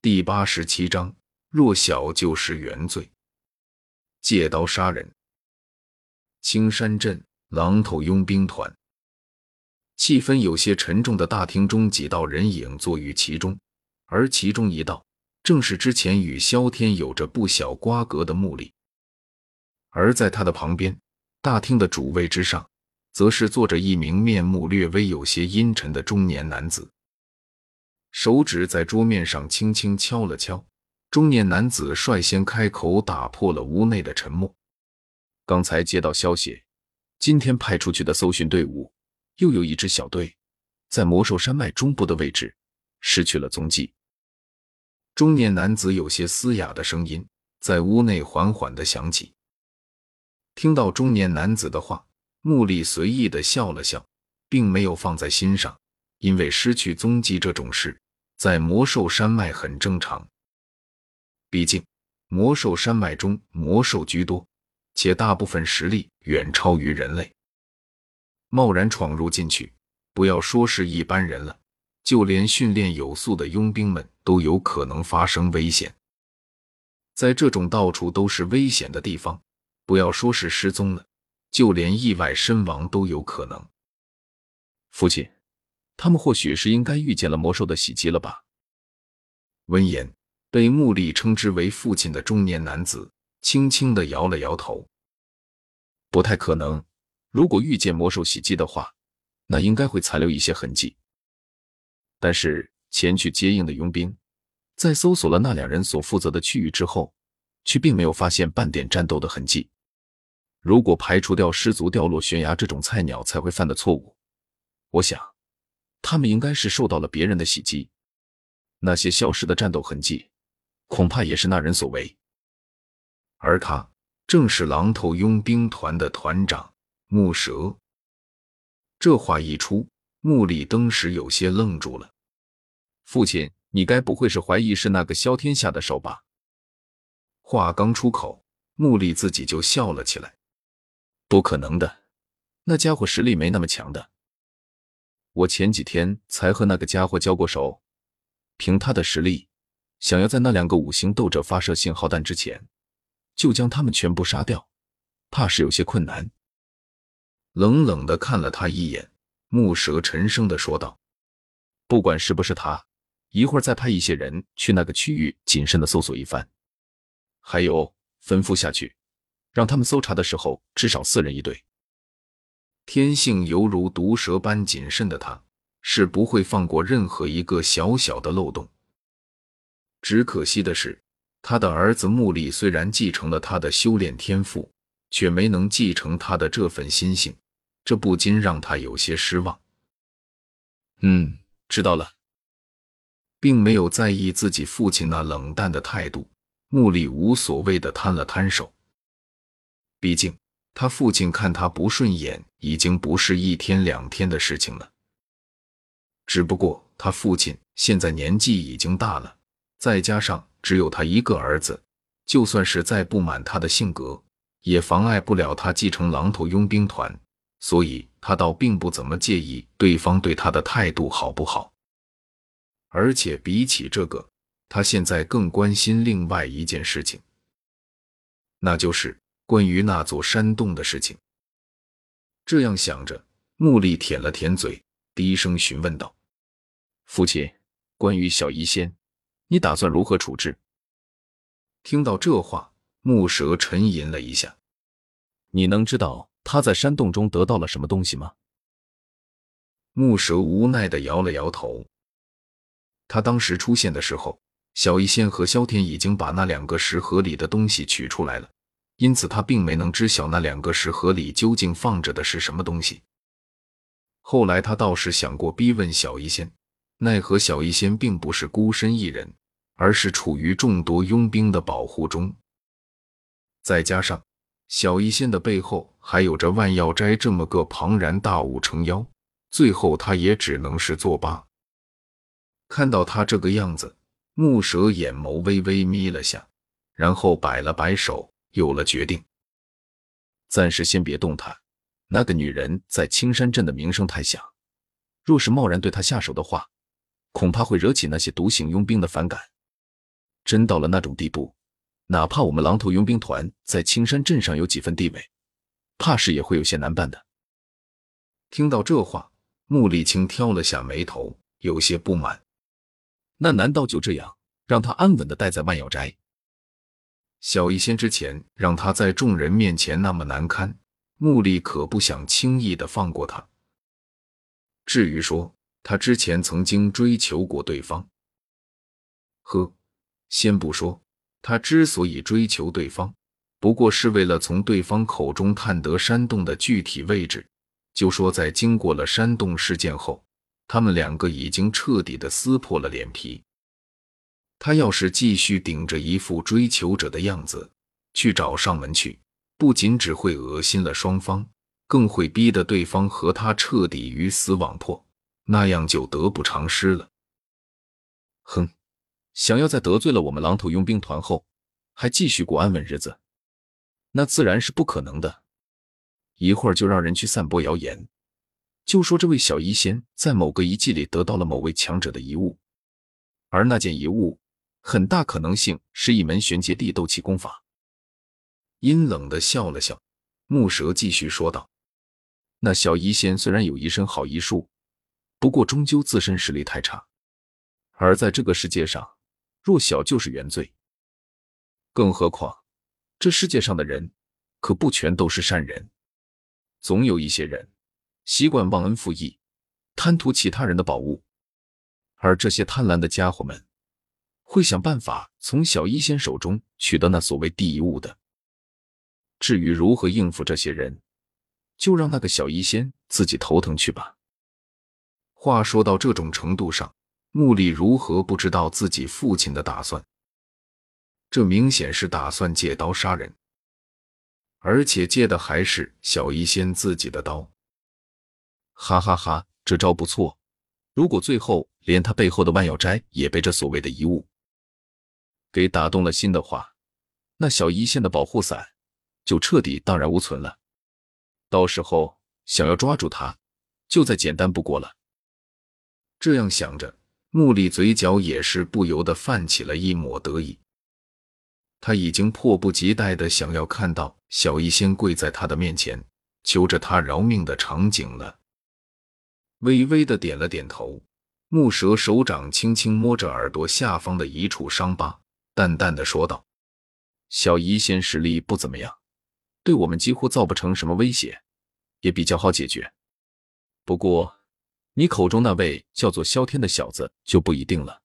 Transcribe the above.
第八十七章：弱小就是原罪。借刀杀人。青山镇狼头佣兵团，气氛有些沉重的大厅中，几道人影坐于其中，而其中一道正是之前与萧天有着不小瓜葛的穆丽。而在他的旁边，大厅的主位之上，则是坐着一名面目略微有些阴沉的中年男子。手指在桌面上轻轻敲了敲，中年男子率先开口，打破了屋内的沉默。刚才接到消息，今天派出去的搜寻队伍又有一支小队在魔兽山脉中部的位置失去了踪迹。中年男子有些嘶哑的声音在屋内缓缓的响起。听到中年男子的话，穆丽随意的笑了笑，并没有放在心上。因为失去踪迹这种事，在魔兽山脉很正常。毕竟魔兽山脉中魔兽居多，且大部分实力远超于人类。贸然闯入进去，不要说是一般人了，就连训练有素的佣兵们都有可能发生危险。在这种到处都是危险的地方，不要说是失踪了，就连意外身亡都有可能。父亲。他们或许是应该遇见了魔兽的袭击了吧？闻言，被穆丽称之为父亲的中年男子轻轻的摇了摇头：“不太可能。如果遇见魔兽袭击的话，那应该会残留一些痕迹。但是前去接应的佣兵，在搜索了那两人所负责的区域之后，却并没有发现半点战斗的痕迹。如果排除掉失足掉落悬崖这种菜鸟才会犯的错误，我想。”他们应该是受到了别人的袭击，那些消失的战斗痕迹，恐怕也是那人所为。而他正是狼头佣兵团的团长木蛇。这话一出，穆里登时有些愣住了。父亲，你该不会是怀疑是那个萧天下的手吧？话刚出口，穆里自己就笑了起来。不可能的，那家伙实力没那么强的。我前几天才和那个家伙交过手，凭他的实力，想要在那两个五行斗者发射信号弹之前，就将他们全部杀掉，怕是有些困难。冷冷的看了他一眼，木蛇沉声的说道：“不管是不是他，一会儿再派一些人去那个区域谨慎的搜索一番。还有，吩咐下去，让他们搜查的时候至少四人一队。”天性犹如毒蛇般谨慎的他，是不会放过任何一个小小的漏洞。只可惜的是，他的儿子穆力虽然继承了他的修炼天赋，却没能继承他的这份心性，这不禁让他有些失望。嗯，知道了，并没有在意自己父亲那冷淡的态度，穆力无所谓的摊了摊手，毕竟。他父亲看他不顺眼，已经不是一天两天的事情了。只不过他父亲现在年纪已经大了，再加上只有他一个儿子，就算是再不满他的性格，也妨碍不了他继承狼头佣兵团。所以，他倒并不怎么介意对方对他的态度好不好。而且，比起这个，他现在更关心另外一件事情，那就是。关于那座山洞的事情，这样想着，穆丽舔了舔嘴，低声询问道：“父亲，关于小医仙，你打算如何处置？”听到这话，木蛇沉吟了一下：“你能知道他在山洞中得到了什么东西吗？”木蛇无奈的摇了摇头。他当时出现的时候，小医仙和萧天已经把那两个石盒里的东西取出来了。因此，他并没能知晓那两个石盒里究竟放着的是什么东西。后来，他倒是想过逼问小医仙，奈何小医仙并不是孤身一人，而是处于众多佣兵的保护中。再加上小医仙的背后还有着万药斋这么个庞然大物撑腰，最后他也只能是作罢。看到他这个样子，木蛇眼眸微微眯了下，然后摆了摆手。有了决定，暂时先别动他。那个女人在青山镇的名声太响，若是贸然对她下手的话，恐怕会惹起那些独行佣兵的反感。真到了那种地步，哪怕我们狼头佣兵团在青山镇上有几分地位，怕是也会有些难办的。听到这话，穆丽清挑了下眉头，有些不满。那难道就这样让他安稳的待在万药斋？小医仙之前让他在众人面前那么难堪，穆丽可不想轻易的放过他。至于说他之前曾经追求过对方，呵，先不说他之所以追求对方，不过是为了从对方口中探得山洞的具体位置。就说在经过了山洞事件后，他们两个已经彻底的撕破了脸皮。他要是继续顶着一副追求者的样子去找上门去，不仅只会恶心了双方，更会逼得对方和他彻底鱼死网破，那样就得不偿失了。哼，想要在得罪了我们狼头佣兵团后，还继续过安稳日子，那自然是不可能的。一会儿就让人去散播谣言，就说这位小医仙在某个遗迹里得到了某位强者的遗物，而那件遗物很大可能性是一门玄阶地斗气功法。阴冷的笑了笑，木蛇继续说道：“那小医仙虽然有一身好医术，不过终究自身实力太差，而在这个世界上，弱小就是原罪。更何况这世界上的人可不全都是善人。”总有一些人习惯忘恩负义，贪图其他人的宝物，而这些贪婪的家伙们会想办法从小医仙手中取得那所谓第一物的。至于如何应付这些人，就让那个小医仙自己头疼去吧。话说到这种程度上，穆丽如何不知道自己父亲的打算？这明显是打算借刀杀人。而且借的还是小医仙自己的刀，哈哈哈，这招不错。如果最后连他背后的万药斋也被这所谓的遗物给打动了心的话，那小一仙的保护伞就彻底荡然无存了。到时候想要抓住他，就再简单不过了。这样想着，穆里嘴角也是不由得泛起了一抹得意。他已经迫不及待的想要看到小医仙跪在他的面前求着他饶命的场景了。微微的点了点头，木蛇手掌轻轻摸着耳朵下方的一处伤疤，淡淡的说道：“小医仙实力不怎么样，对我们几乎造不成什么威胁，也比较好解决。不过，你口中那位叫做萧天的小子就不一定了。”